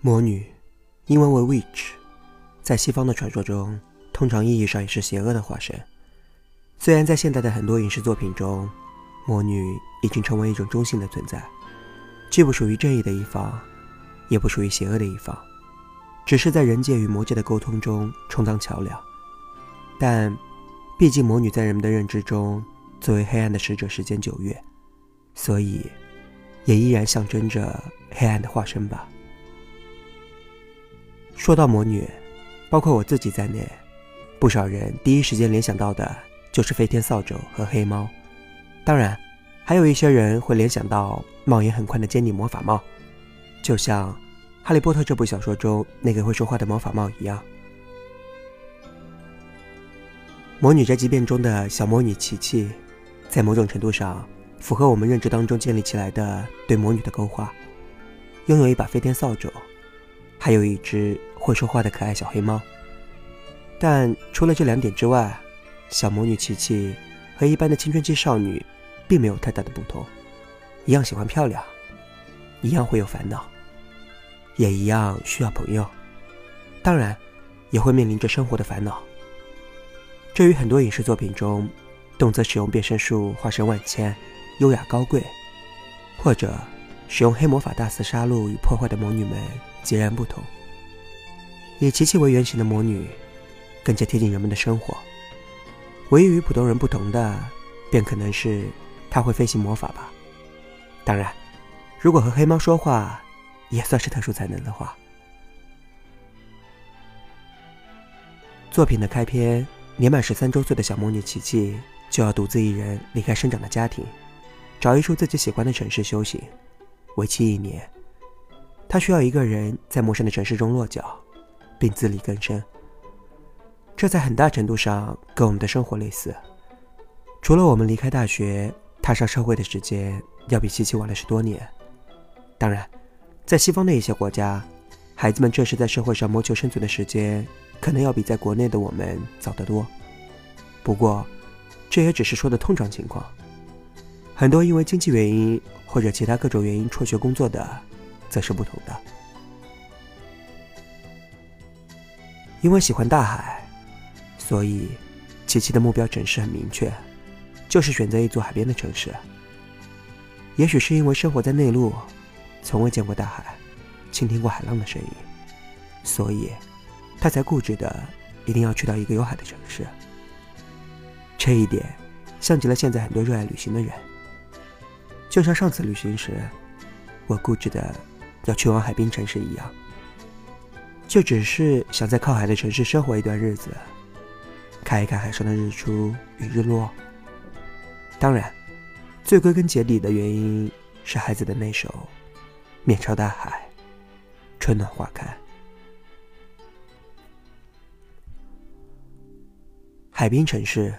魔女，英文为 witch，在西方的传说中，通常意义上也是邪恶的化身。虽然在现代的很多影视作品中，魔女已经成为一种中性的存在，既不属于正义的一方，也不属于邪恶的一方，只是在人界与魔界的沟通中充当桥梁。但，毕竟魔女在人们的认知中作为黑暗的使者时间久远，所以，也依然象征着黑暗的化身吧。说到魔女，包括我自己在内，不少人第一时间联想到的就是飞天扫帚和黑猫。当然，还有一些人会联想到帽檐很宽的尖顶魔法帽，就像《哈利波特》这部小说中那个会说话的魔法帽一样。魔女宅急便中的小魔女琪琪，在某种程度上符合我们认知当中建立起来的对魔女的勾画，拥有一把飞天扫帚。还有一只会说话的可爱小黑猫，但除了这两点之外，小魔女琪琪和一般的青春期少女并没有太大的不同，一样喜欢漂亮，一样会有烦恼，也一样需要朋友，当然也会面临着生活的烦恼。这与很多影视作品中动辄使用变身术化身万千、优雅高贵，或者使用黑魔法大肆杀戮与破坏的魔女们。截然不同。以琪琪为原型的魔女，更加贴近人们的生活。唯一与普通人不同的，便可能是她会飞行魔法吧。当然，如果和黑猫说话，也算是特殊才能的话。作品的开篇，年满十三周岁的小魔女琪琪就要独自一人离开生长的家庭，找一处自己喜欢的城市修行，为期一年。她需要一个人在陌生的城市中落脚，并自力更生。这在很大程度上跟我们的生活类似。除了我们离开大学踏上社会的时间要比琪琪晚了十多年，当然，在西方的一些国家，孩子们正式在社会上谋求生存的时间可能要比在国内的我们早得多。不过，这也只是说的通常情况。很多因为经济原因或者其他各种原因辍学工作的。则是不同的，因为喜欢大海，所以琪琪的目标城市很明确，就是选择一座海边的城市。也许是因为生活在内陆，从未见过大海，倾听过海浪的声音，所以他才固执的一定要去到一个有海的城市。这一点像极了现在很多热爱旅行的人，就像上次旅行时，我固执的。要去往海滨城市一样，就只是想在靠海的城市生活一段日子，看一看海上的日出与日落。当然，最归根结底的原因是孩子的那首《面朝大海，春暖花开》。海滨城市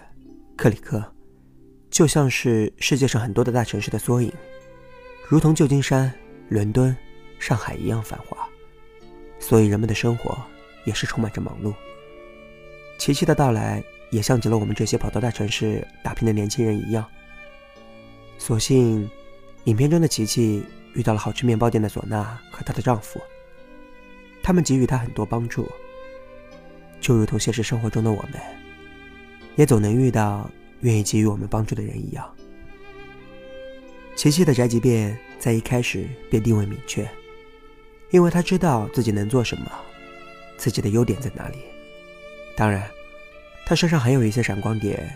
克里克，就像是世界上很多的大城市的缩影，如同旧金山、伦敦。上海一样繁华，所以人们的生活也是充满着忙碌。琪琪的到来也像极了我们这些跑到大城市打拼的年轻人一样。所幸，影片中的琪琪遇到了好吃面包店的索娜和她的丈夫，他们给予她很多帮助，就如同现实生活中的我们，也总能遇到愿意给予我们帮助的人一样。琪琪的宅急便在一开始便定位明确。因为他知道自己能做什么，自己的优点在哪里。当然，他身上还有一些闪光点，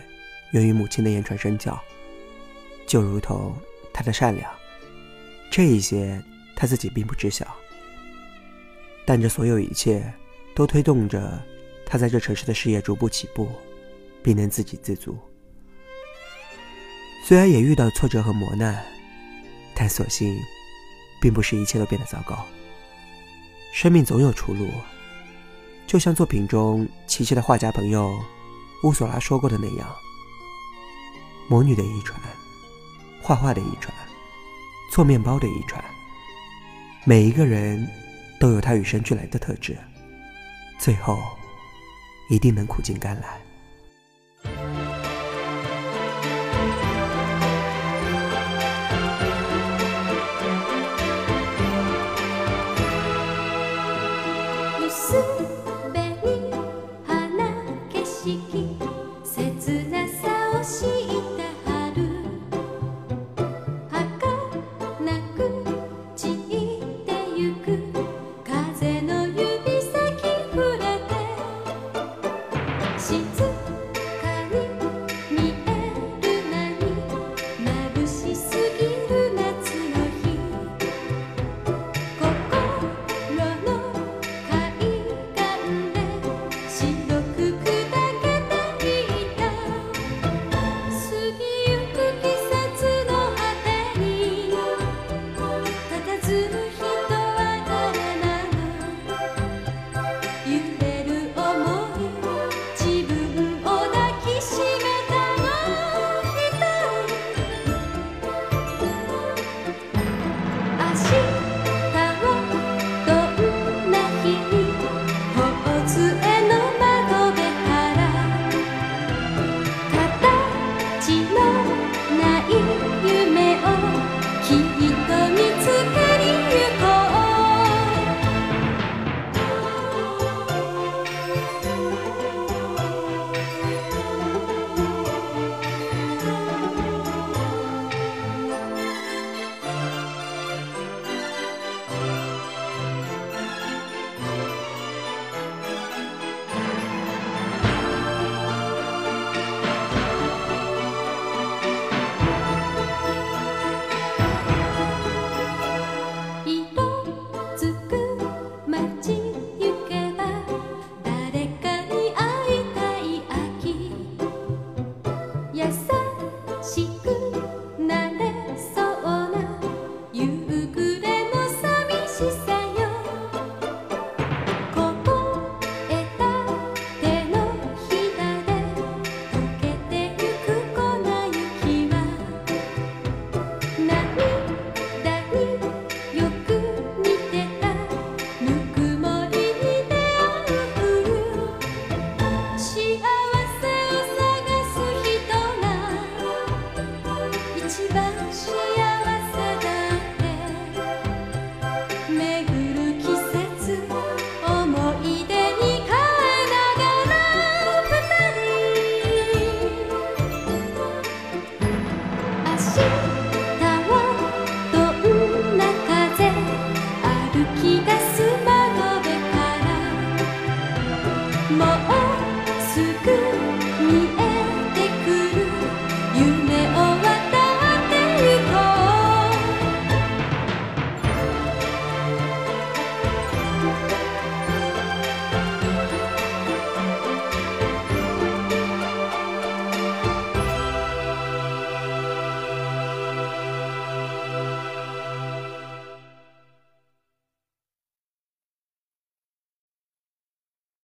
源于母亲的言传身教，就如同他的善良。这一些他自己并不知晓，但这所有一切都推动着他在这城市的事业逐步起步，并能自给自足。虽然也遇到挫折和磨难，但所幸，并不是一切都变得糟糕。生命总有出路，就像作品中琪琪的画家朋友乌索拉说过的那样：“魔女的遗传，画画的遗传，做面包的遗传，每一个人都有他与生俱来的特质，最后一定能苦尽甘来。”